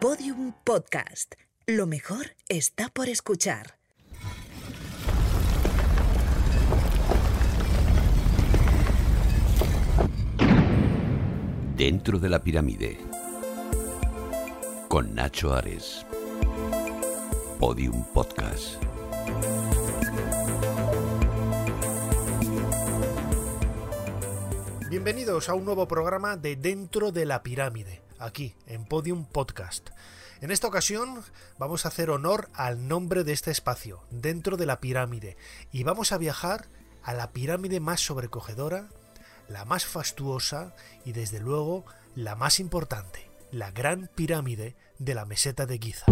Podium Podcast. Lo mejor está por escuchar. Dentro de la pirámide. Con Nacho Ares. Podium Podcast. Bienvenidos a un nuevo programa de Dentro de la Pirámide, aquí en Podium Podcast. En esta ocasión vamos a hacer honor al nombre de este espacio, Dentro de la Pirámide, y vamos a viajar a la pirámide más sobrecogedora, la más fastuosa y desde luego la más importante, la Gran Pirámide de la Meseta de Giza.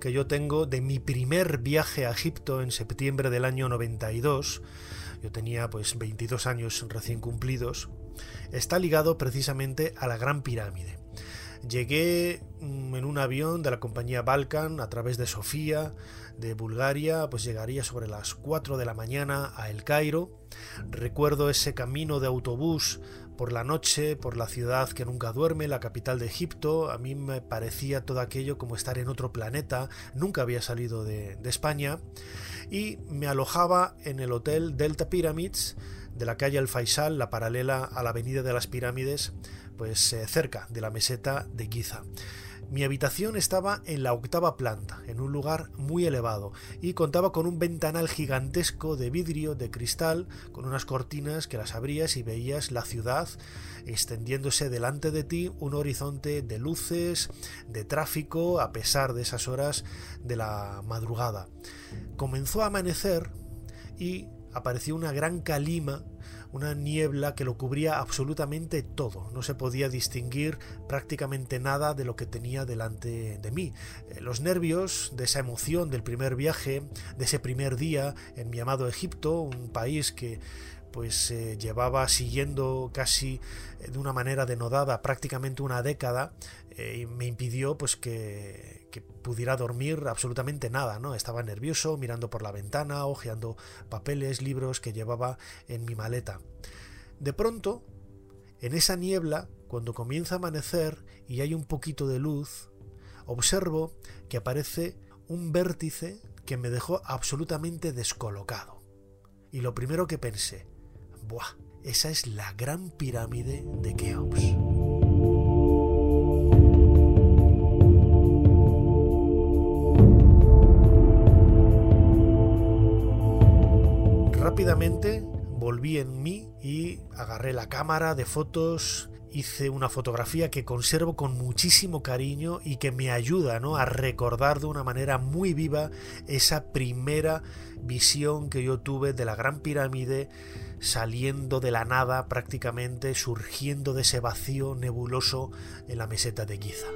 Que yo tengo de mi primer viaje a Egipto en septiembre del año 92, yo tenía pues 22 años recién cumplidos, está ligado precisamente a la Gran Pirámide. Llegué mm, en un avión de la compañía Balkan a través de Sofía, de Bulgaria, pues llegaría sobre las 4 de la mañana a El Cairo. Recuerdo ese camino de autobús por la noche, por la ciudad que nunca duerme, la capital de Egipto. A mí me parecía todo aquello como estar en otro planeta. Nunca había salido de, España. Y me alojaba en el hotel Delta Pyramids de la calle El Faisal, la paralela a la avenida de las pirámides, pues eh, cerca de la meseta de Giza. Mi habitación estaba en la octava planta, en un lugar muy elevado, y contaba con un ventanal gigantesco de vidrio, de cristal, con unas cortinas que las abrías y veías la ciudad extendiéndose delante de ti, un horizonte de luces, de tráfico, a pesar de esas horas de la madrugada. Comenzó a amanecer y apareció una gran calima, una niebla que lo cubría absolutamente todo. No se podía distinguir prácticamente nada de lo que tenía delante de mí. Eh, Los nervios de esa emoción del primer viaje, de ese primer día en mi amado Egipto, un país que pues eh, llevaba siguiendo casi eh, de una manera denodada prácticamente una década y me impidió pues que, que pudiera dormir absolutamente nada, ¿no? Estaba nervioso, mirando por la ventana, hojeando papeles, libros que llevaba en mi maleta. De pronto, en esa niebla, cuando comienza a amanecer y hay un poquito de luz, observo que aparece un vértice que me dejó absolutamente descolocado. Y lo primero que pensé, ¡buah! Esa es la gran pirámide de Keops. Rápidamente volví en mí y agarré la cámara de fotos, hice una fotografía que conservo con muchísimo cariño y que me ayuda ¿no? a recordar de una manera muy viva esa primera visión que yo tuve de la Gran Pirámide saliendo de la nada prácticamente, surgiendo de ese vacío nebuloso en la meseta de Giza.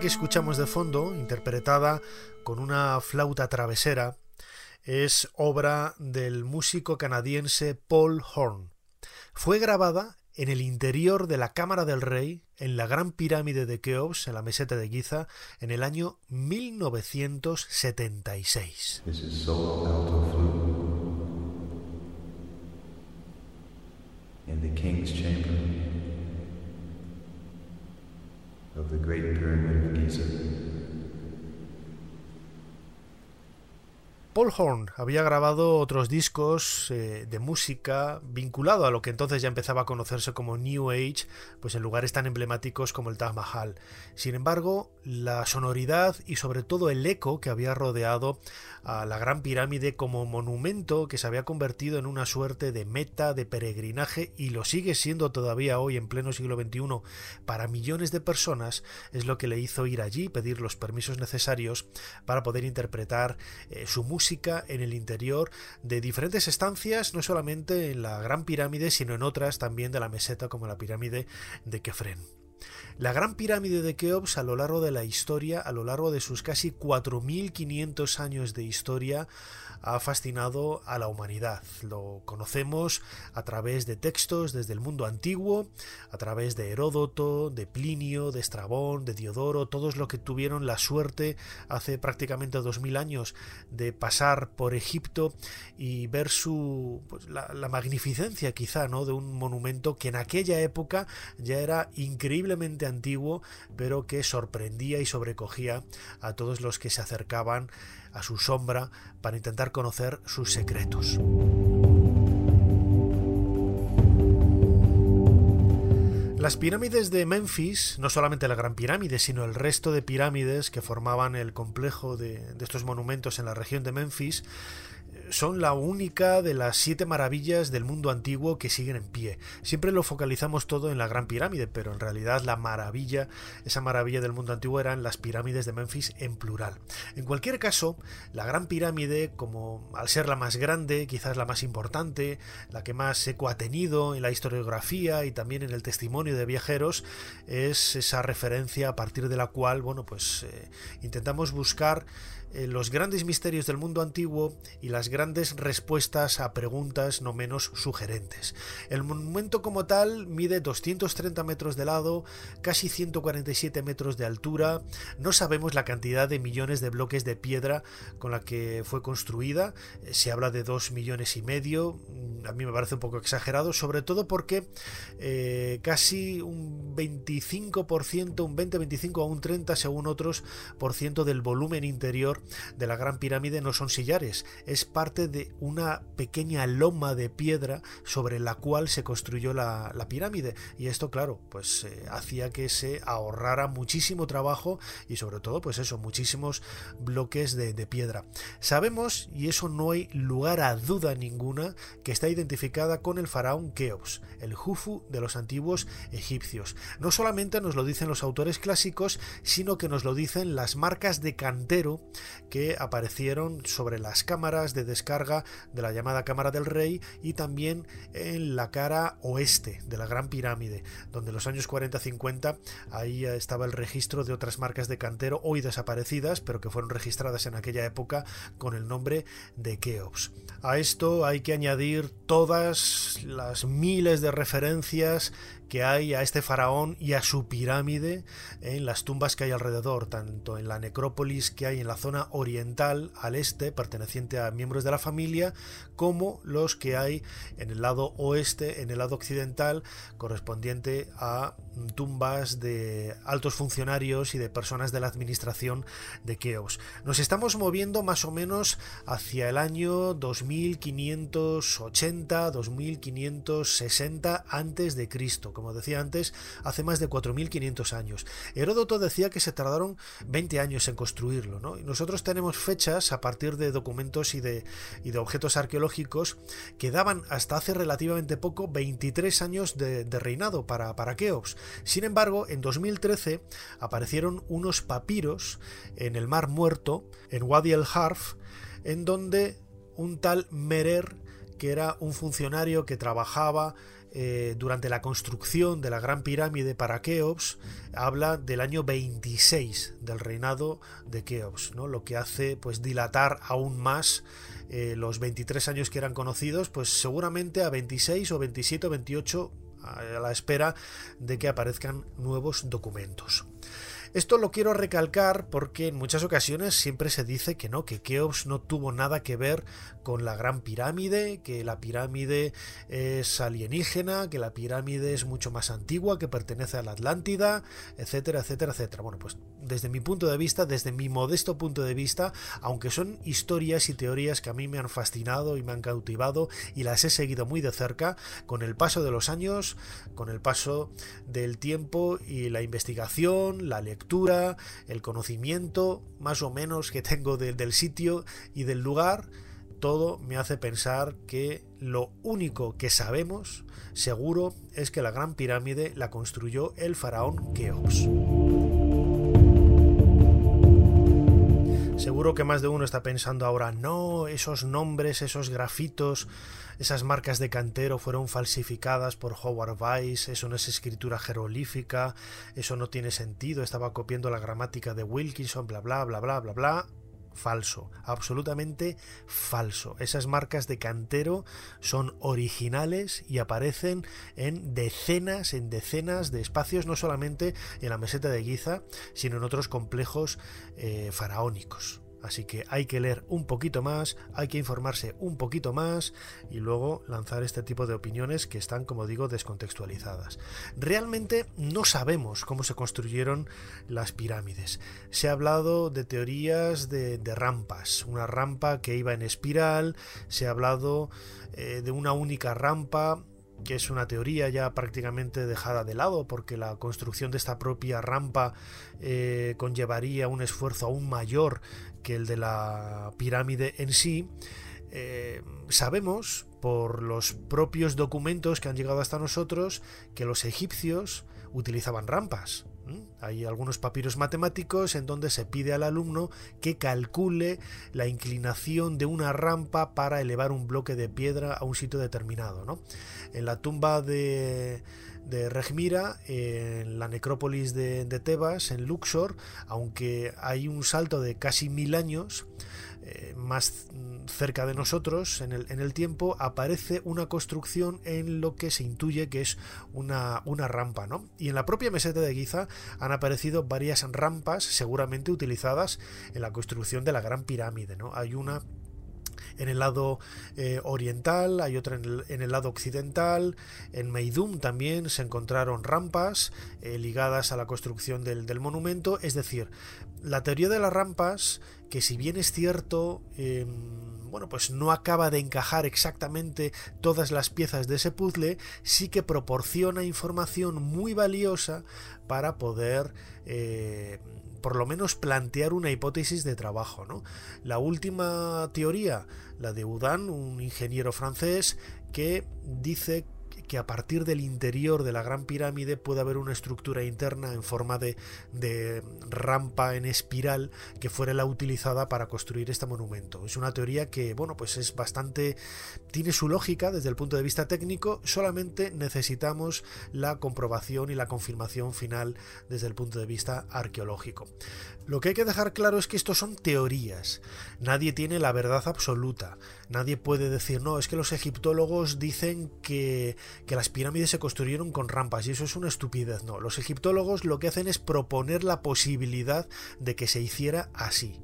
Que escuchamos de fondo, interpretada con una flauta travesera, es obra del músico canadiense Paul Horn. Fue grabada en el interior de la Cámara del Rey, en la Gran Pirámide de Keops, en la meseta de Giza, en el año 1976. This is solo alto flute in the king's chamber of the Great Pyramid of Giza. Paul Horn había grabado otros discos eh, de música vinculado a lo que entonces ya empezaba a conocerse como New Age, pues en lugares tan emblemáticos como el Taj Mahal. Sin embargo, la sonoridad y sobre todo el eco que había rodeado a la Gran Pirámide como monumento que se había convertido en una suerte de meta de peregrinaje y lo sigue siendo todavía hoy en pleno siglo XXI para millones de personas es lo que le hizo ir allí, pedir los permisos necesarios para poder interpretar eh, su música en el interior de diferentes estancias, no solamente en la Gran Pirámide, sino en otras también de la meseta como la pirámide de Kefren. La Gran Pirámide de Keops a lo largo de la historia, a lo largo de sus casi 4.500 años de historia, ha fascinado a la humanidad. Lo conocemos a través de textos desde el mundo antiguo, a través de Heródoto, de Plinio, de Estrabón, de Diodoro, todos los que tuvieron la suerte hace prácticamente dos mil años de pasar por Egipto y ver su pues, la, la magnificencia quizá ¿no? de un monumento que en aquella época ya era increíblemente antiguo, pero que sorprendía y sobrecogía a todos los que se acercaban a su sombra para intentar conocer sus secretos. Las pirámides de Memphis, no solamente la Gran Pirámide, sino el resto de pirámides que formaban el complejo de, estos monumentos en la región de Memphis, son la única de las siete maravillas del mundo antiguo que siguen en pie. Siempre lo focalizamos todo en la Gran Pirámide, pero en realidad la maravilla, esa maravilla del mundo antiguo eran las pirámides de Memphis en plural. En cualquier caso, la Gran Pirámide, como al ser la más grande, quizás la más importante, la que más eco ha tenido en la historiografía y también en el testimonio de viajeros, es esa referencia a partir de la cual, bueno, pues eh, intentamos buscar eh, los grandes misterios del mundo antiguo y las grandes respuestas a preguntas no menos sugerentes. El monumento como tal mide 230 metros de lado, casi 147 metros de altura. No sabemos la cantidad de millones de bloques de piedra con la que fue construida. Eh, se habla de 2 millones y medio. Mm, a mí me parece un poco exagerado, sobre todo porque eh, casi un 25%, un 20-25 a un 30 según otros por ciento del volumen interior de la Gran Pirámide no son sillares, es parte de una pequeña loma de piedra sobre la cual se construyó la, pirámide. Y esto, claro, pues eh, hacía que se ahorrara muchísimo trabajo y sobre todo, pues eso, muchísimos bloques de, de piedra. Sabemos, y eso no hay lugar a duda ninguna, que está identificada con el faraón Keops, el Jufu de los antiguos egipcios. No solamente nos lo dicen los autores clásicos, sino que nos lo dicen las marcas de cantero que aparecieron sobre las cámaras de descarga de la llamada Cámara del Rey y también en la cara oeste de la Gran Pirámide, donde en los años 40-50 ahí estaba el registro de otras marcas de cantero hoy desaparecidas, pero que fueron registradas en aquella época con el nombre de Keops. A esto hay que añadir todas las miles de referencias que hay a este faraón y a su pirámide en las tumbas que hay alrededor, tanto en la necrópolis que hay en la zona oriental al este, perteneciente a miembros de la familia, como los que hay en el lado oeste, en el lado occidental, correspondiente a tumbas de altos funcionarios y de personas de la administración de Keops. Nos estamos moviendo más o menos hacia el año 2580, 2560 antes de Cristo como decía antes, hace más de 4.500 años. Heródoto decía que se tardaron 20 años en construirlo, ¿no? Y nosotros tenemos fechas a partir de documentos y de, y de objetos arqueológicos que daban hasta hace relativamente poco 23 años de, de reinado para, para Keops. Sin embargo, en 2013 aparecieron unos papiros en el Mar Muerto, en Wadi el Harf, en donde un tal Merer, que era un funcionario que trabajaba eh, durante la construcción de la Gran Pirámide para Keops, habla del año 26 del reinado de Keops, ¿no? lo que hace pues dilatar aún más eh, los 23 años que eran conocidos, pues seguramente a 26 o 27 o 28 a la espera de que aparezcan nuevos documentos. Esto lo quiero recalcar porque en muchas ocasiones siempre se dice que no, que Keops no tuvo nada que ver con la Gran Pirámide, que la pirámide es alienígena, que la pirámide es mucho más antigua, que pertenece a la Atlántida, etcétera, etcétera, etcétera. Bueno, pues desde mi punto de vista, desde mi modesto punto de vista, aunque son historias y teorías que a mí me han fascinado y me han cautivado y las he seguido muy de cerca, con el paso de los años, con el paso del tiempo y la investigación, la lectura, el conocimiento más o menos que tengo del sitio y del lugar, todo me hace pensar que lo único que sabemos seguro es que la Gran Pirámide la construyó el faraón Keops. Seguro que más de uno está pensando ahora, no, esos nombres, esos grafitos, esas marcas de cantero fueron falsificadas por Howard Weiss, eso no es escritura jeroglífica, eso no tiene sentido, estaba copiando la gramática de Wilkinson, bla bla bla bla bla bla falso, absolutamente falso. Esas marcas de cantero son originales y aparecen en decenas, en decenas de espacios, no solamente en la meseta de Giza, sino en otros complejos eh, faraónicos. Así que hay que leer un poquito más, hay que informarse un poquito más y luego lanzar este tipo de opiniones que están, como digo, descontextualizadas. Realmente no sabemos cómo se construyeron las pirámides. Se ha hablado de teorías de, rampas, una rampa que iba en espiral, se ha hablado eh, de una única rampa que es una teoría ya prácticamente dejada de lado porque la construcción de esta propia rampa eh, conllevaría un esfuerzo aún mayor que el de la pirámide en sí. Eh, sabemos por los propios documentos que han llegado hasta nosotros que los egipcios utilizaban rampas. Hay algunos papiros matemáticos en donde se pide al alumno que calcule la inclinación de una rampa para elevar un bloque de piedra a un sitio determinado. ¿no? En la tumba de, de Regmira, en la necrópolis de, de, Tebas, en Luxor, aunque hay un salto de casi mil años, eh, más cerca de nosotros en el, en el, tiempo aparece una construcción en lo que se intuye que es una, una rampa ¿no? y en la propia meseta de Giza han aparecido varias rampas seguramente utilizadas en la construcción de la gran pirámide ¿no? hay una en el lado eh, oriental, hay otra en el, lado occidental. En Meidum también se encontraron rampas eh, ligadas a la construcción del, del, monumento. Es decir, la teoría de las rampas, que si bien es cierto, eh, bueno, pues no acaba de encajar exactamente todas las piezas de ese puzzle, sí que proporciona información muy valiosa para poder eh, por lo menos plantear una hipótesis de trabajo. ¿no? La última teoría, la de Udan, un ingeniero francés, que dice que a partir del interior de la Gran Pirámide puede haber una estructura interna en forma de, de, rampa en espiral que fuera la utilizada para construir este monumento. Es una teoría que, bueno, pues es bastante... tiene su lógica desde el punto de vista técnico, solamente necesitamos la comprobación y la confirmación final desde el punto de vista arqueológico. Lo que hay que dejar claro es que esto son teorías. Nadie tiene la verdad absoluta. Nadie puede decir, no, es que los egiptólogos dicen que, que las pirámides se construyeron con rampas y eso es una estupidez. No, los egiptólogos lo que hacen es proponer la posibilidad de que se hiciera así.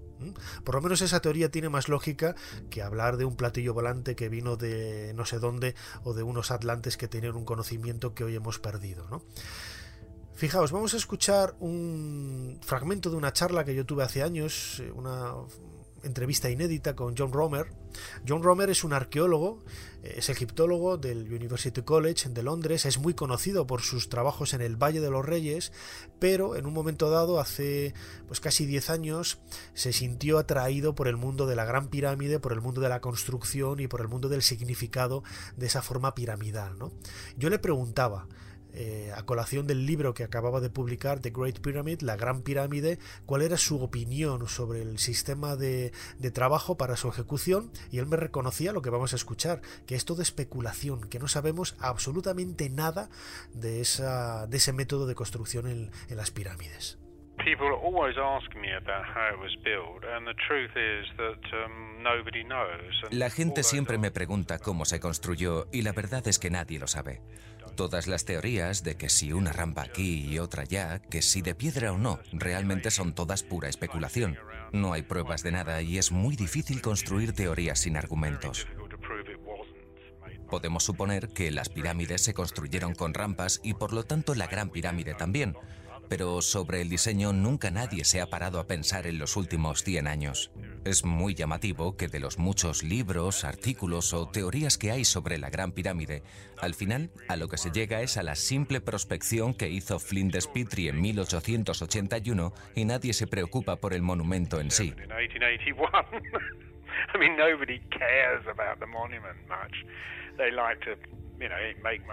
Por lo menos esa teoría tiene más lógica que hablar de un platillo volante que vino de no sé dónde o de unos atlantes que tenían un conocimiento que hoy hemos perdido. ¿no? Fijaos, vamos a escuchar un fragmento de una charla que yo tuve hace años, eh, una entrevista inédita con John Romer. John Romer es un arqueólogo, eh, es egiptólogo del University College de Londres, es muy conocido por sus trabajos en el Valle de los Reyes, pero en un momento dado, hace pues casi 10 años, se sintió atraído por el mundo de la Gran Pirámide, por el mundo de la construcción y por el mundo del significado de esa forma piramidal. ¿no? Yo le preguntaba, eh, a colación del libro que acababa de publicar, The Great Pyramid, la Gran Pirámide, cuál era su opinión sobre el sistema de, de, trabajo para su ejecución y él me reconocía lo que vamos a escuchar, que es todo especulación, que no sabemos absolutamente nada de, esa, de ese método de construcción en, en las pirámides. people always ask me about how it was built, and the truth is that um, nobody knows. La gente siempre me pregunta cómo se construyó y la verdad es que nadie lo sabe. Todas las teorías de que si una rampa aquí y otra allá, que si de piedra o no, realmente son todas pura especulación. No hay pruebas de nada y es muy difícil construir teorías sin argumentos. Podemos suponer que las pirámides se construyeron con rampas y por lo tanto la Gran Pirámide también, pero sobre el diseño nunca nadie se ha parado a pensar en los últimos 100 años. Es muy llamativo que de los muchos libros, artículos o teorías que hay sobre la Gran Pirámide, al final a lo que se llega es a la simple prospección que hizo Flinders Petrie en 1881 y nadie se preocupa por el monumento en sí.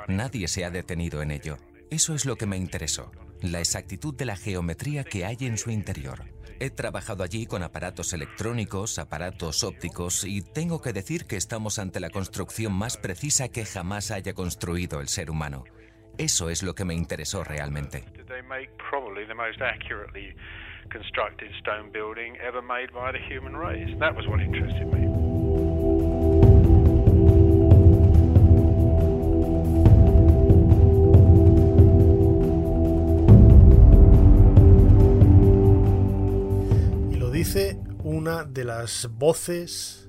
Nadie se ha detenido en ello. Eso es lo que me interesó la exactitud de la geometría que hay en su interior. He trabajado allí con aparatos electrónicos, aparatos ópticos y tengo que decir que estamos ante la construcción más precisa que jamás haya construido el ser humano. Eso es lo que me interesó realmente. Stone? That was what interested me. Dice una de las voces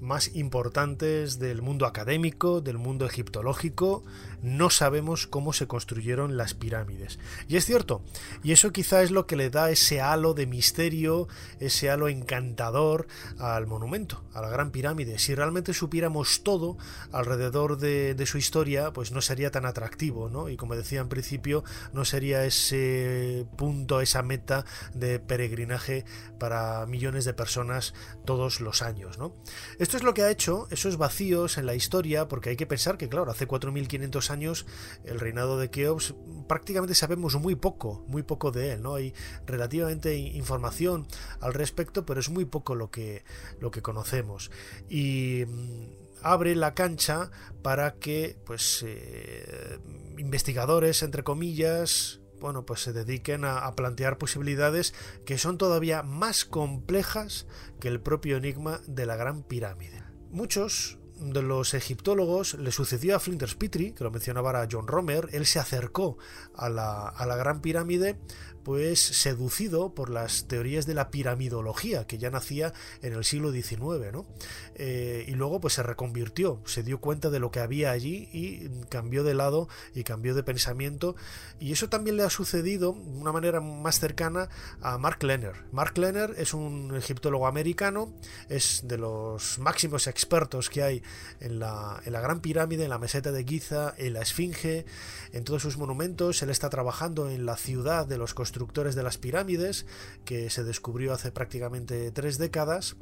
más importantes del mundo académico, del mundo egiptológico, no sabemos cómo se construyeron las pirámides. Y es cierto, y eso quizá es lo que le da ese halo de misterio, ese halo encantador al monumento, a la gran pirámide. Si realmente supiéramos todo alrededor de, su historia, pues no sería tan atractivo, ¿no? Y como decía en principio, no sería ese punto, esa meta de peregrinaje para millones de personas todos los años, ¿no? Esto es lo que ha hecho esos vacíos en la historia, porque hay que pensar que, claro, hace 4.500 años el reinado de Keops prácticamente sabemos muy poco, muy poco de él, ¿no? Hay relativamente información al respecto, pero es muy poco lo que, lo que conocemos. Y mm, abre la cancha para que, pues, eh, investigadores, entre comillas, bueno, pues se dediquen a, plantear posibilidades que son todavía más complejas que el propio enigma de la Gran Pirámide. Muchos de los egiptólogos le sucedió a Flinders Petrie, que lo mencionaba ahora John Romer, él se acercó a la, a la Gran Pirámide pues seducido por las teorías de la piramidología que ya nacía en el siglo XIX, ¿no? Eh, y luego pues se reconvirtió, se dio cuenta de lo que había allí y cambió de lado y cambió de pensamiento y eso también le ha sucedido de una manera más cercana a Mark Lenner. Mark Lenner es un egiptólogo americano, es de los máximos expertos que hay en la, en la Gran Pirámide, en la meseta de Giza, en la Esfinge, en todos sus monumentos, él está trabajando en la ciudad de los constructores de las pirámides, que se descubrió hace prácticamente tres décadas,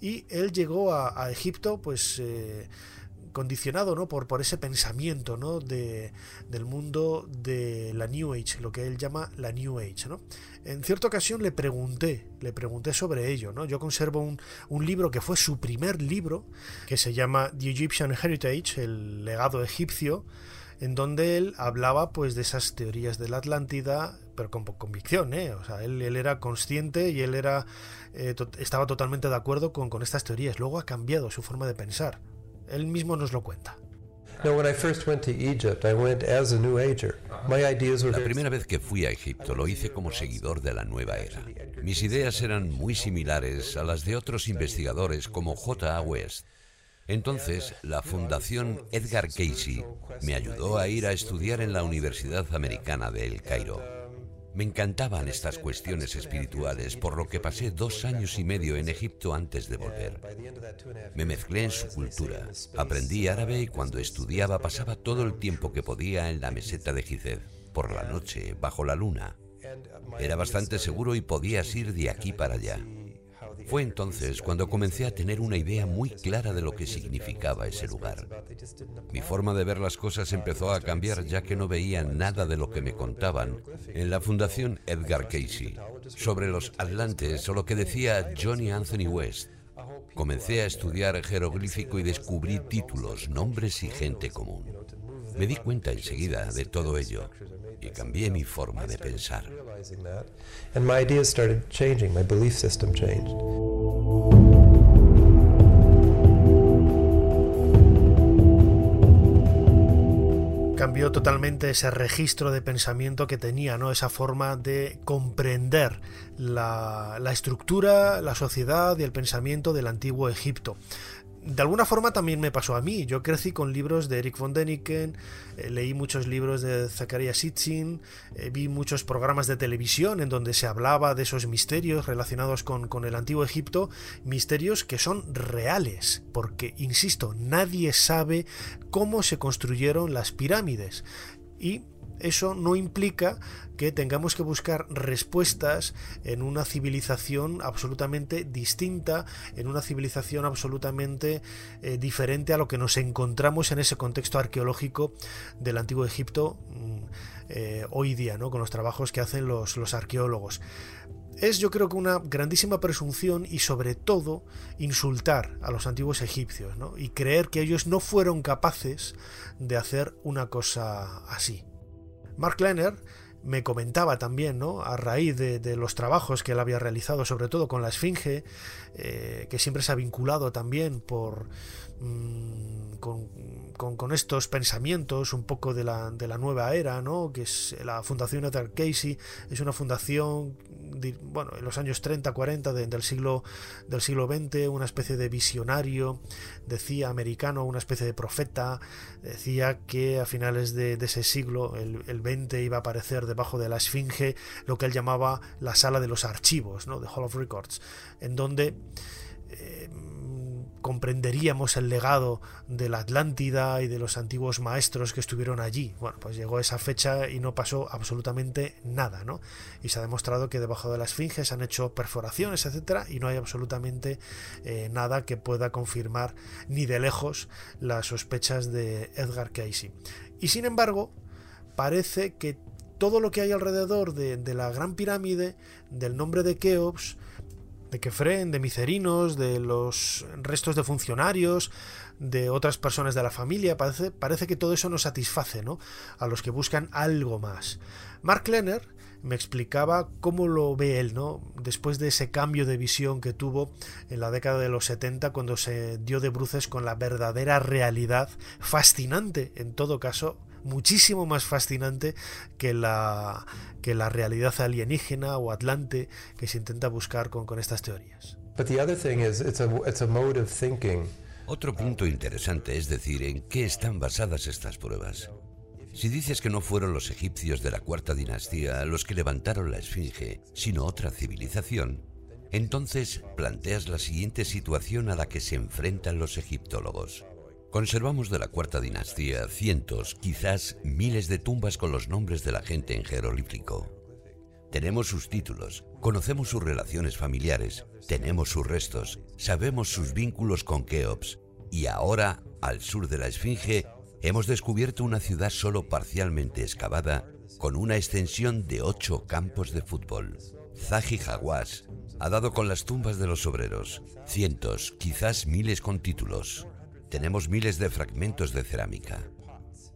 y él llegó a, Egipto, pues eh, condicionado ¿no? por, por ese pensamiento ¿no? de, del mundo de la New Age, lo que él llama la New Age. ¿no? En cierta ocasión le pregunté, le pregunté sobre ello. ¿no? Yo conservo un, un libro que fue su primer libro, que se llama The Egyptian Heritage, el legado egipcio, en donde él hablaba pues de esas teorías de la Atlántida, pero con convicción, ¿eh? O sea, él, él era consciente y él era eh, to estaba totalmente de acuerdo con, con estas teorías. Luego ha cambiado su forma de pensar. Él mismo nos lo cuenta. La primera vez que fui a Egipto lo hice como seguidor de la nueva era. Mis ideas eran muy similares a las de otros investigadores como J. A. West. Entonces, la Fundación Edgar Casey me ayudó a ir a estudiar en la Universidad Americana de El Cairo. Me encantaban estas cuestiones espirituales, por lo que pasé dos años y medio en Egipto antes de volver. Me mezclé en su cultura, aprendí árabe y cuando estudiaba pasaba todo el tiempo que podía en la meseta de Gizeh, por la noche, bajo la luna. Era bastante seguro y podías ir de aquí para allá. Fue entonces cuando comencé a tener una idea muy clara de lo que significaba ese lugar. Mi forma de ver las cosas empezó a cambiar ya que no veía nada de lo que me contaban en la Fundación Edgar Casey sobre los Atlantes o lo que decía Johnny Anthony West. Comencé a estudiar jeroglífico y descubrí títulos, nombres y gente común. Me di cuenta enseguida de todo ello y cambié mi forma de pensar. And my ideas started changing, my belief system changed. cambió totalmente ese registro de pensamiento que tenía, ¿no? Esa forma de comprender la, la estructura, la sociedad y el pensamiento del antiguo Egipto de alguna forma también me pasó a mí. Yo crecí con libros de Eric von Däniken, eh, leí muchos libros de Zakaria Sitchin, eh, vi muchos programas de televisión en donde se hablaba de esos misterios relacionados con, con el antiguo Egipto, misterios que son reales, porque, insisto, nadie sabe cómo se construyeron las pirámides. Y eso no implica que tengamos que buscar respuestas en una civilización absolutamente distinta, en una civilización absolutamente eh, diferente a lo que nos encontramos en ese contexto arqueológico del antiguo Egipto eh, hoy día, ¿no? con los trabajos que hacen los, los arqueólogos. es yo creo que una grandísima presunción y sobre todo insultar a los antiguos egipcios ¿no? y creer que ellos no fueron capaces de hacer una cosa así. Mark Lenner me comentaba también, ¿no? a raíz de, los trabajos que él había realizado, sobre todo con la Esfinge, eh, que siempre se ha vinculado también por, mm, con, con, estos pensamientos un poco de la, de la nueva era, ¿no? que es la Fundación Arthur Casey, es una fundación bueno, en los años 30, 40 del, siglo, del siglo XX, una especie de visionario, decía americano, una especie de profeta, decía que a finales de, ese siglo, el, el, 20, iba a aparecer debajo de la Esfinge lo que él llamaba la sala de los archivos, ¿no? The Hall of Records, en donde... Eh, comprenderíamos el legado de la Atlántida y de los antiguos maestros que estuvieron allí. Bueno, pues llegó esa fecha y no pasó absolutamente nada, ¿no? Y se ha demostrado que debajo de la Esfinge han hecho perforaciones, etcétera, y no hay absolutamente eh, nada que pueda confirmar ni de lejos las sospechas de Edgar Casey. Y sin embargo, parece que todo lo que hay alrededor de, de la Gran Pirámide, del nombre de Keops, de Kefren, de Micerinos, de los restos de funcionarios, de otras personas de la familia. Parece, parece que todo eso nos satisface, ¿no? A los que buscan algo más. Mark Lenner me explicaba cómo lo ve él, ¿no? Después de ese cambio de visión que tuvo en la década de los 70 cuando se dio de bruces con la verdadera realidad, fascinante en todo caso, muchísimo más fascinante que la, que la realidad alienígena o atlante que se intenta buscar con, con estas teorías. Otro punto interesante es decir en qué están basadas estas pruebas. Si dices que no fueron los egipcios de la cuarta dinastía los que levantaron la esfinge, sino otra civilización, entonces planteas la siguiente situación a la que se enfrentan los egiptólogos. Conservamos de la cuarta dinastía cientos, quizás miles de tumbas con los nombres de la gente en jeroglífico. Tenemos sus títulos, conocemos sus relaciones familiares, tenemos sus restos, sabemos sus vínculos con Keops, y ahora, al sur de la Esfinge, hemos descubierto una ciudad solo parcialmente excavada con una extensión de ocho campos de fútbol. Zahi Hawass ha dado con las tumbas de los obreros, cientos, quizás miles con títulos tenemos miles de fragmentos de cerámica.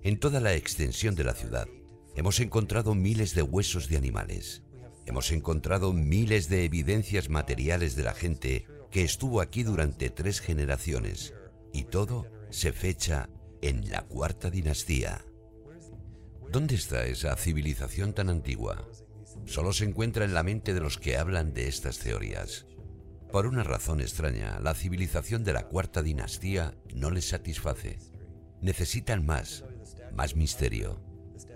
En toda la extensión de la ciudad hemos encontrado miles de huesos de animales. Hemos encontrado miles de evidencias materiales de la gente que estuvo aquí durante tres generaciones. Y todo se fecha en la cuarta dinastía. ¿Dónde está esa civilización tan antigua? Solo se encuentra en la mente de los que hablan de estas teorías. Por una razón extraña, la civilización de la cuarta dinastía no les satisface. Necesitan más, más misterio.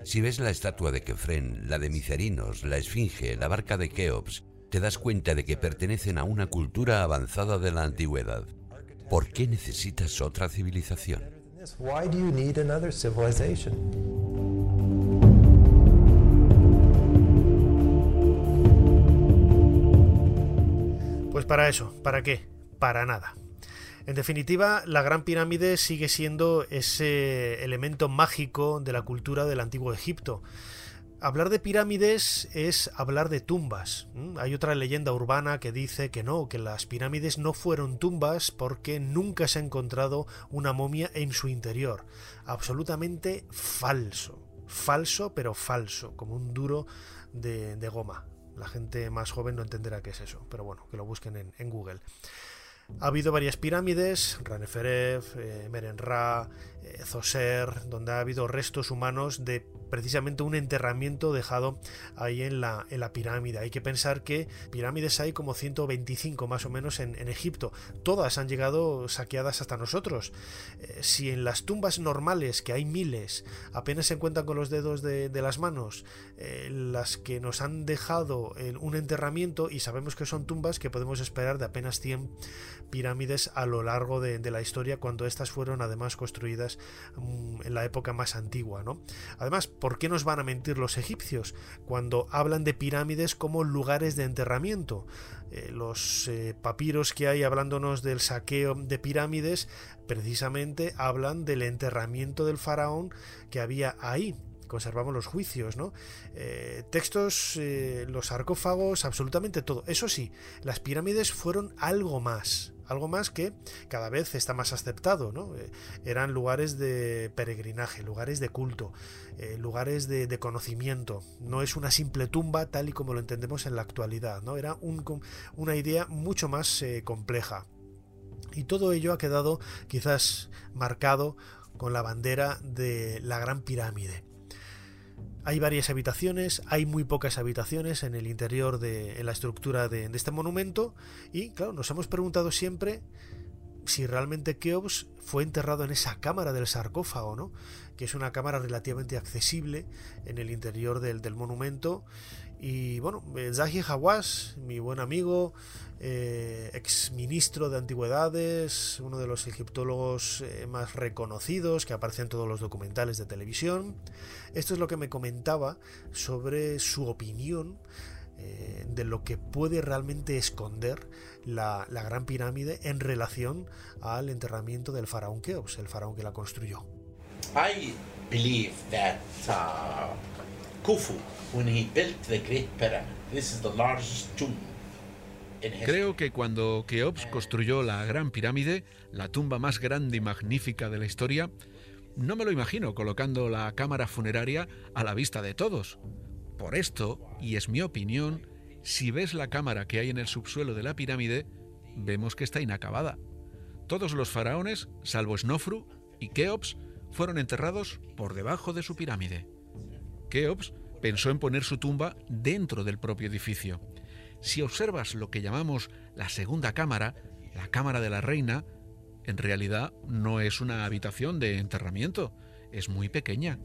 Si ves la estatua de Kefren, la de Micerinos, la Esfinge, la barca de Keops, te das cuenta de que pertenecen a una cultura avanzada de la antigüedad. ¿Por qué necesitas otra civilización? Pues para eso, ¿para qué? Para nada. En definitiva, la Gran Pirámide sigue siendo ese elemento mágico de la cultura del antiguo Egipto. Hablar de pirámides es hablar de tumbas. Hay otra leyenda urbana que dice que no, que las pirámides no fueron tumbas porque nunca se ha encontrado una momia en su interior. Absolutamente falso. Falso, pero falso, como un duro de, de goma. La gente más joven no entenderá qué es eso, pero bueno, que lo busquen en, en Google. Ha habido varias pirámides, Raneferef, eh, Merenra, eh, Zoser, donde ha habido restos humanos de precisamente un enterramiento dejado ahí en la, en la pirámide. Hay que pensar que pirámides hay como 125 más o menos en, Egipto. Todas han llegado saqueadas hasta nosotros. Eh, si en las tumbas normales, que hay miles, apenas se cuentan con los dedos de, las manos, las que nos han dejado en un enterramiento y sabemos que son tumbas que podemos esperar de apenas 100 pirámides a lo largo de, la historia cuando estas fueron además construidas mm, en la época más antigua. ¿no? Además, ¿por qué nos van a mentir los egipcios cuando hablan de pirámides como lugares de enterramiento? Eh, los eh, papiros que hay hablándonos del saqueo de pirámides precisamente hablan del enterramiento del faraón que había ahí conservamos los juicios, ¿no? Eh, textos, eh, los sarcófagos, absolutamente todo. Eso sí, las pirámides fueron algo más, algo más que cada vez está más aceptado, ¿no? Eh, eran lugares de peregrinaje, lugares de culto, lugares de, conocimiento. No es una simple tumba tal y como lo entendemos en la actualidad. Era una idea mucho más compleja. Y todo ello ha quedado quizás marcado con la bandera de la Gran Pirámide. Hay varias habitaciones, hay muy pocas habitaciones en el interior de la estructura de, este monumento y claro, nos hemos preguntado siempre si realmente Keops fue enterrado en esa cámara del sarcófago, ¿no? que es una cámara relativamente accesible en el interior del monumento y bueno, eh, Zahi Hawass, mi buen amigo, eh, ex ministro de Antigüedades, uno de los egiptólogos eh, más reconocidos que aparece en todos los documentales de televisión. Esto es lo que me comentaba sobre su opinión de lo que puede realmente esconder la, Gran Pirámide en relación al enterramiento del faraón Keops, el faraón que la construyó. I believe that uh, Khufu Creo que cuando Keops construyó la Gran Pirámide, la tumba más grande y magnífica de la historia, no me lo imagino colocando la cámara funeraria a la vista de todos. Por esto, y es mi opinión, si ves la cámara que hay en el subsuelo de la pirámide, vemos que está inacabada. Todos los faraones, salvo Snofru y Keops, fueron enterrados por debajo de su pirámide. Keops pensó en poner su tumba dentro del propio edificio. Si observas lo que llamamos la segunda cámara, la cámara de la reina, en realidad no es una habitación de enterramiento, es muy pequeña.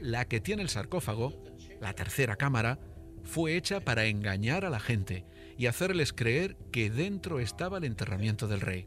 La que tiene el sarcófago, la tercera cámara, fue hecha para engañar a la gente y hacerles creer que dentro estaba el enterramiento del rey.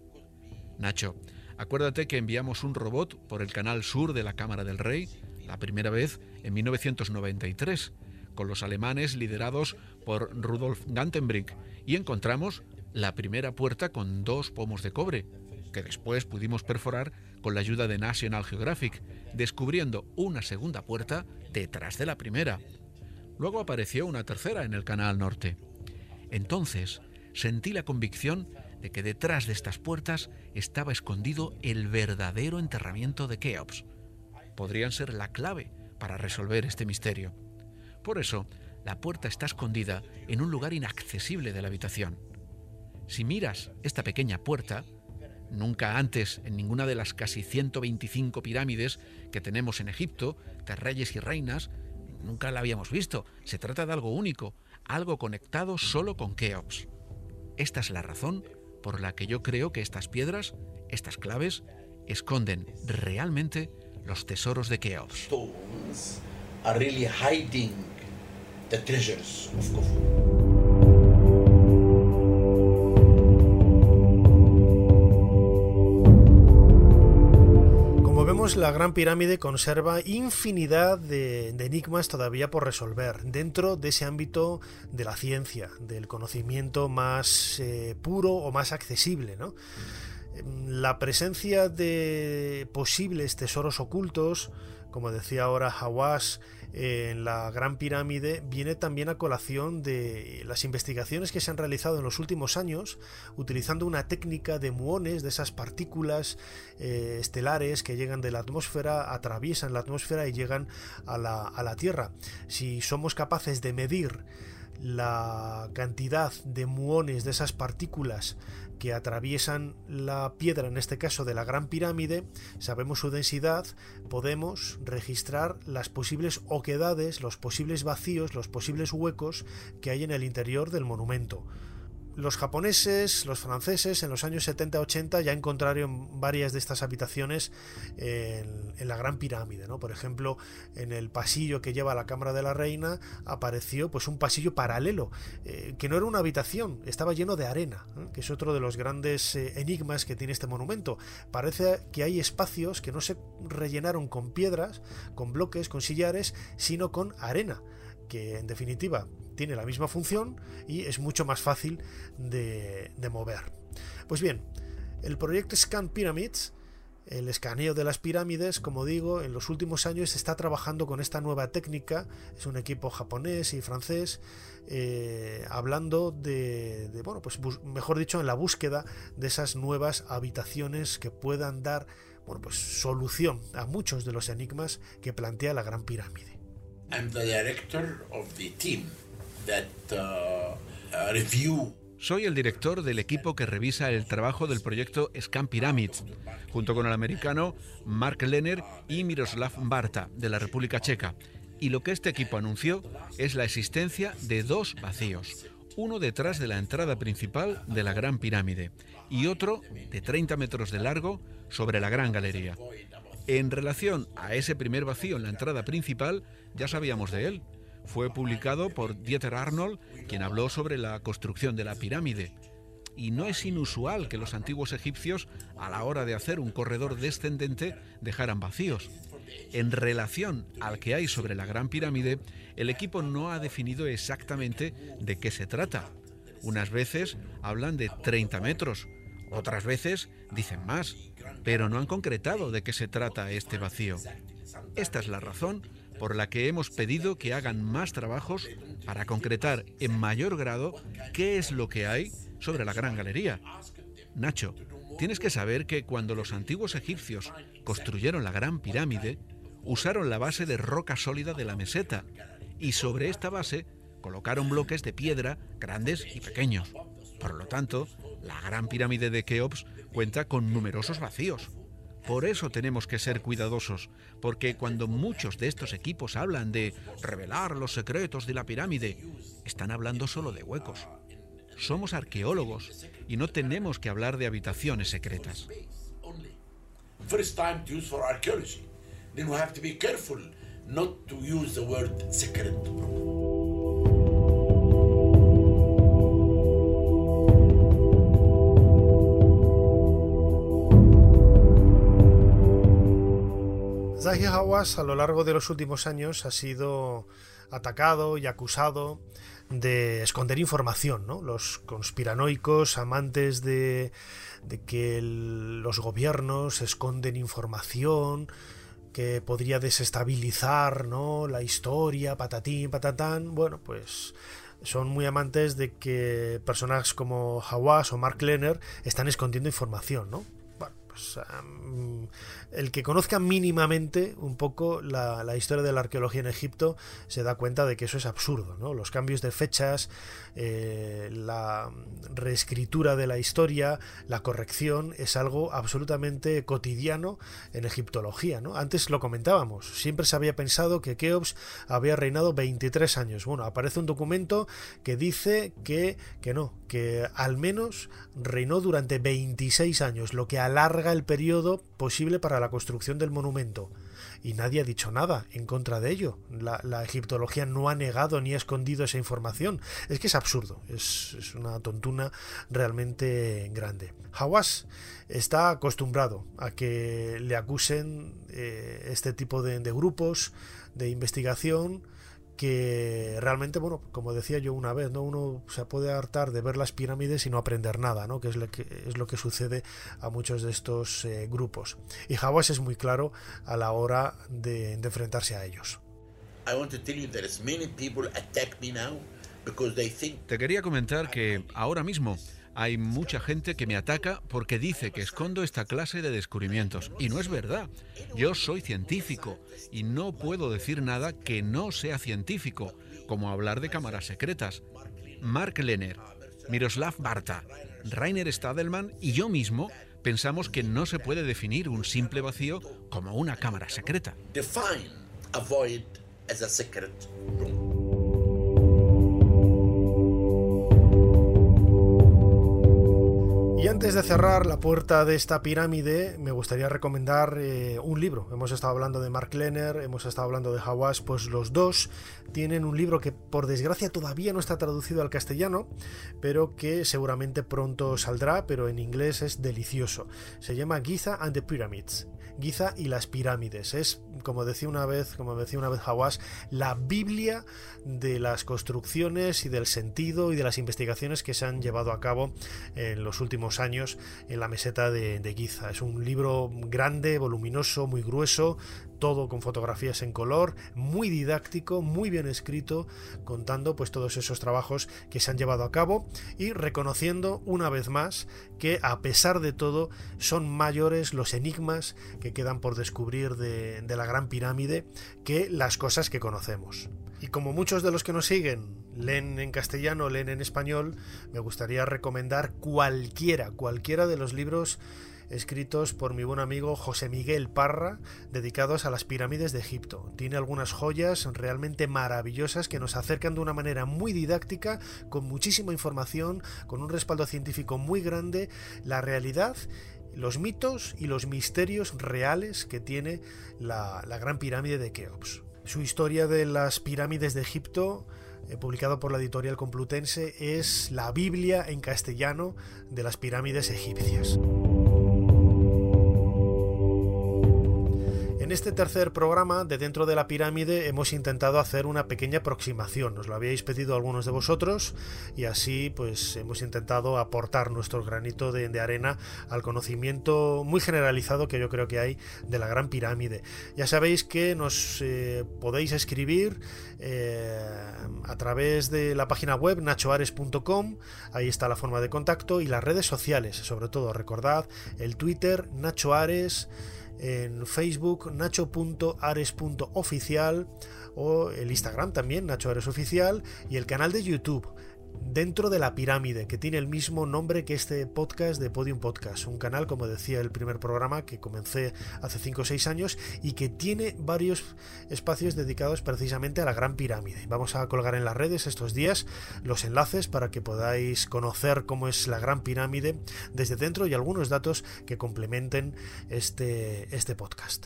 Nacho, acuérdate que enviamos un robot por el canal sur de la Cámara del Rey la primera vez en 1993, con los alemanes liderados por Rudolf Gantenbrink, y encontramos la primera puerta con dos pomos de cobre, que después pudimos perforar con la ayuda de National Geographic, descubriendo una segunda puerta detrás de la primera. Luego apareció una tercera en el Canal Norte. Entonces sentí la convicción de que detrás de estas puertas estaba escondido el verdadero enterramiento de Keops, podrían ser la clave para resolver este misterio. Por eso, la puerta está escondida en un lugar inaccesible de la habitación. Si miras esta pequeña puerta, nunca antes en ninguna de las casi 125 pirámides que tenemos en Egipto, de reyes y reinas, nunca la habíamos visto. Se trata de algo único, algo conectado solo con Keops. Esta es la razón por la que yo creo que estas piedras, estas claves, esconden realmente los tesoros de Keops. Como vemos, la Gran Pirámide conserva infinidad de, enigmas todavía por resolver dentro de ese ámbito de la ciencia, del conocimiento más eh, puro o más accesible, ¿no? La presencia de posibles tesoros ocultos, como decía ahora Hawass, en la Gran Pirámide viene también a colación de las investigaciones que se han realizado en los últimos años utilizando una técnica de muones, de esas partículas eh, estelares que llegan de la atmósfera, atraviesan la atmósfera y llegan a la, a la Tierra. Si somos capaces de medir la cantidad de muones de esas partículas que atraviesan la piedra, en este caso de la Gran Pirámide, sabemos su densidad, podemos registrar las posibles oquedades, los posibles vacíos, los posibles huecos que hay en el interior del monumento. Los japoneses, los franceses en los años 70-80 ya encontraron varias de estas habitaciones en, la Gran Pirámide. ¿no? Por ejemplo, en el pasillo que lleva a la Cámara de la Reina apareció pues, un pasillo paralelo, eh, que no era una habitación, estaba lleno de arena, que es otro de los grandes eh, enigmas que tiene este monumento. Parece que hay espacios que no se rellenaron con piedras, con bloques, con sillares, sino con arena que en definitiva tiene la misma función y es mucho más fácil de, mover. Pues bien, el proyecto Scan Pyramids el escaneo de las pirámides, como digo, en los últimos años se está trabajando con esta nueva técnica, es un equipo japonés y francés, eh, hablando de, de, bueno, pues mejor dicho, en la búsqueda de esas nuevas habitaciones que puedan dar, bueno, pues solución a muchos de los enigmas que plantea la Gran Pirámide. Soy el director del equipo que revisa el trabajo del proyecto Scan Pyramids, junto con el americano Mark Lenner y Miroslav Barta, de la República Checa. Y lo que este equipo anunció es la existencia de dos vacíos, uno detrás de la entrada principal de la Gran Pirámide y otro de 30 metros de largo sobre la Gran Galería. En relación a ese primer vacío en la entrada principal, ya sabíamos de él, fue publicado por Dieter Arnold, quien habló sobre la construcción de la pirámide. Y no es inusual que los antiguos egipcios, a la hora de hacer un corredor descendente, dejaran vacíos. En relación al que hay sobre la Gran Pirámide, el equipo no ha definido exactamente de qué se trata. Unas veces hablan de 30 metros, otras veces dicen más, pero no han concretado de qué se trata este vacío. Esta es la razón por la que hemos pedido que hagan más trabajos para concretar en mayor grado qué es lo que hay sobre la Gran Galería. Nacho, tienes que saber que cuando los antiguos egipcios construyeron la Gran Pirámide, usaron la base de roca sólida de la meseta y sobre esta base colocaron bloques de piedra grandes y pequeños. Por lo tanto, la Gran Pirámide de Keops cuenta con numerosos vacíos. Por eso tenemos que ser cuidadosos, porque cuando muchos de estos equipos hablan de revelar los secretos de la pirámide, están hablando solo de huecos. Somos arqueólogos y no tenemos que hablar de habitaciones secretas. Then we have to be careful not to use the word secret. Zahi Hawass a lo largo de los últimos años ha sido atacado y acusado de esconder información, ¿no? Los conspiranoicos, amantes de, que los gobiernos esconden información que podría desestabilizar, ¿no? La historia, patatín, patatán. Bueno, pues son muy amantes de que personajes como Hawass o Mark Lenner están escondiendo información, ¿no? Pues, el que conozca mínimamente un poco la, historia de la arqueología en Egipto se da cuenta de que eso es absurdo. ¿no? Los cambios de fechas, eh, la reescritura de la historia, la corrección, es algo absolutamente cotidiano en egiptología. ¿no? Antes lo comentábamos, siempre se había pensado que Keops había reinado 23 años. Bueno, aparece un documento que dice que, que no, que al menos reinó durante 26 años, lo que alarga el periodo posible para la construcción del monumento. Y nadie ha dicho nada en contra de ello. La, egiptología no ha negado ni ha escondido esa información. Es que es absurdo, es, una tontuna realmente grande. Hawass está acostumbrado a que le acusen eh, este tipo de grupos de investigación que realmente, bueno, como decía yo una vez, ¿no? Uno se puede hartar de ver las pirámides y no aprender nada, ¿no? Que es lo que, es lo que sucede a muchos de estos eh, grupos. Y Hawass es muy claro a la hora de, de enfrentarse a ellos. Te quería comentar que ahora mismo hay mucha gente que me ataca porque dice que escondo esta clase de descubrimientos. Y no es verdad. Yo soy científico y no puedo decir nada que no sea científico, como hablar de cámaras secretas. Mark Lenner, Miroslav Barta, Rainer Stadelman y yo mismo pensamos que no se puede definir un simple vacío como una cámara secreta. Define antes de cerrar la puerta de esta pirámide, me gustaría recomendar eh, un libro. Hemos estado hablando de Mark Lenner, hemos estado hablando de Hawass, pues los dos tienen un libro que por desgracia todavía no está traducido al castellano, pero que seguramente pronto saldrá, pero en inglés es delicioso. Se llama Giza and the Pyramids. Giza y las pirámides. Es, como decía una vez, como decía una vez Hawass, la Biblia de las construcciones y del sentido y de las investigaciones que se han llevado a cabo en los últimos años en la meseta de, de Giza. Es un libro grande, voluminoso, muy grueso, todo con fotografías en color, muy didáctico, muy bien escrito, contando pues todos esos trabajos que se han llevado a cabo y reconociendo una vez más que a pesar de todo son mayores los enigmas que quedan por descubrir de, la Gran Pirámide que las cosas que conocemos. Y como muchos de los que nos siguen leen en castellano, leen en español, me gustaría recomendar cualquiera, cualquiera de los libros escritos por mi buen amigo José Miguel Parra, dedicados a las pirámides de Egipto. Tiene algunas joyas realmente maravillosas que nos acercan de una manera muy didáctica, con muchísima información, con un respaldo científico muy grande, la realidad los mitos y los misterios reales que tiene la, gran pirámide de Keops. Su historia de las pirámides de Egipto eh, publicado por la editorial Complutense, es la Biblia en castellano de las pirámides egipcias. En este tercer programa de Dentro de la Pirámide hemos intentado hacer una pequeña aproximación. Nos lo habíais pedido algunos de vosotros y así pues hemos intentado aportar nuestro granito de, arena al conocimiento muy generalizado que yo creo que hay de la Gran Pirámide. Ya sabéis que nos eh, podéis escribir eh, a través de la página web nachoares.com, ahí está la forma de contacto y las redes sociales, sobre todo recordad el Twitter nachoares en Facebook nacho.ares.oficial o el Instagram también, Nacho Ares Oficial, y el canal de YouTube dentro de la pirámide, que tiene el mismo nombre que este podcast de Podium Podcast, un canal, como decía el primer programa, que comencé hace 5 o 6 años y que tiene varios espacios dedicados precisamente a la Gran Pirámide. Vamos a colgar en las redes estos días los enlaces para que podáis conocer cómo es la Gran Pirámide desde dentro y algunos datos que complementen este, este podcast.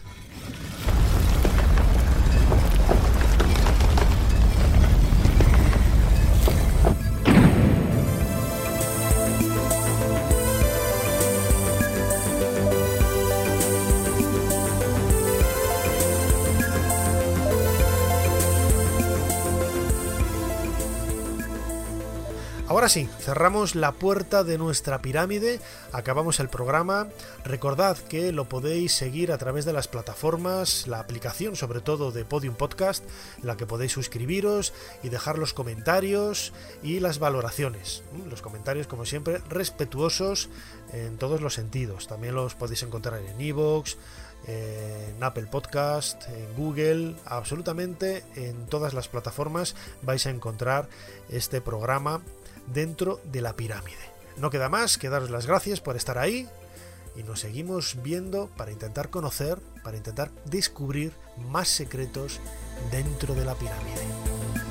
Ahora sí, cerramos la puerta de nuestra pirámide, acabamos el programa. Recordad que lo podéis seguir a través de las plataformas, la aplicación sobre todo de Podium Podcast, en la que podéis suscribiros y dejar los comentarios y las valoraciones. Los comentarios, como siempre, respetuosos en todos los sentidos. También los podéis encontrar en iVoox, en Apple Podcast, en Google, absolutamente en todas las plataformas vais a encontrar este programa dentro de la pirámide. No queda más que daros las gracias por estar ahí y nos seguimos viendo para intentar conocer, para intentar descubrir más secretos dentro de la pirámide.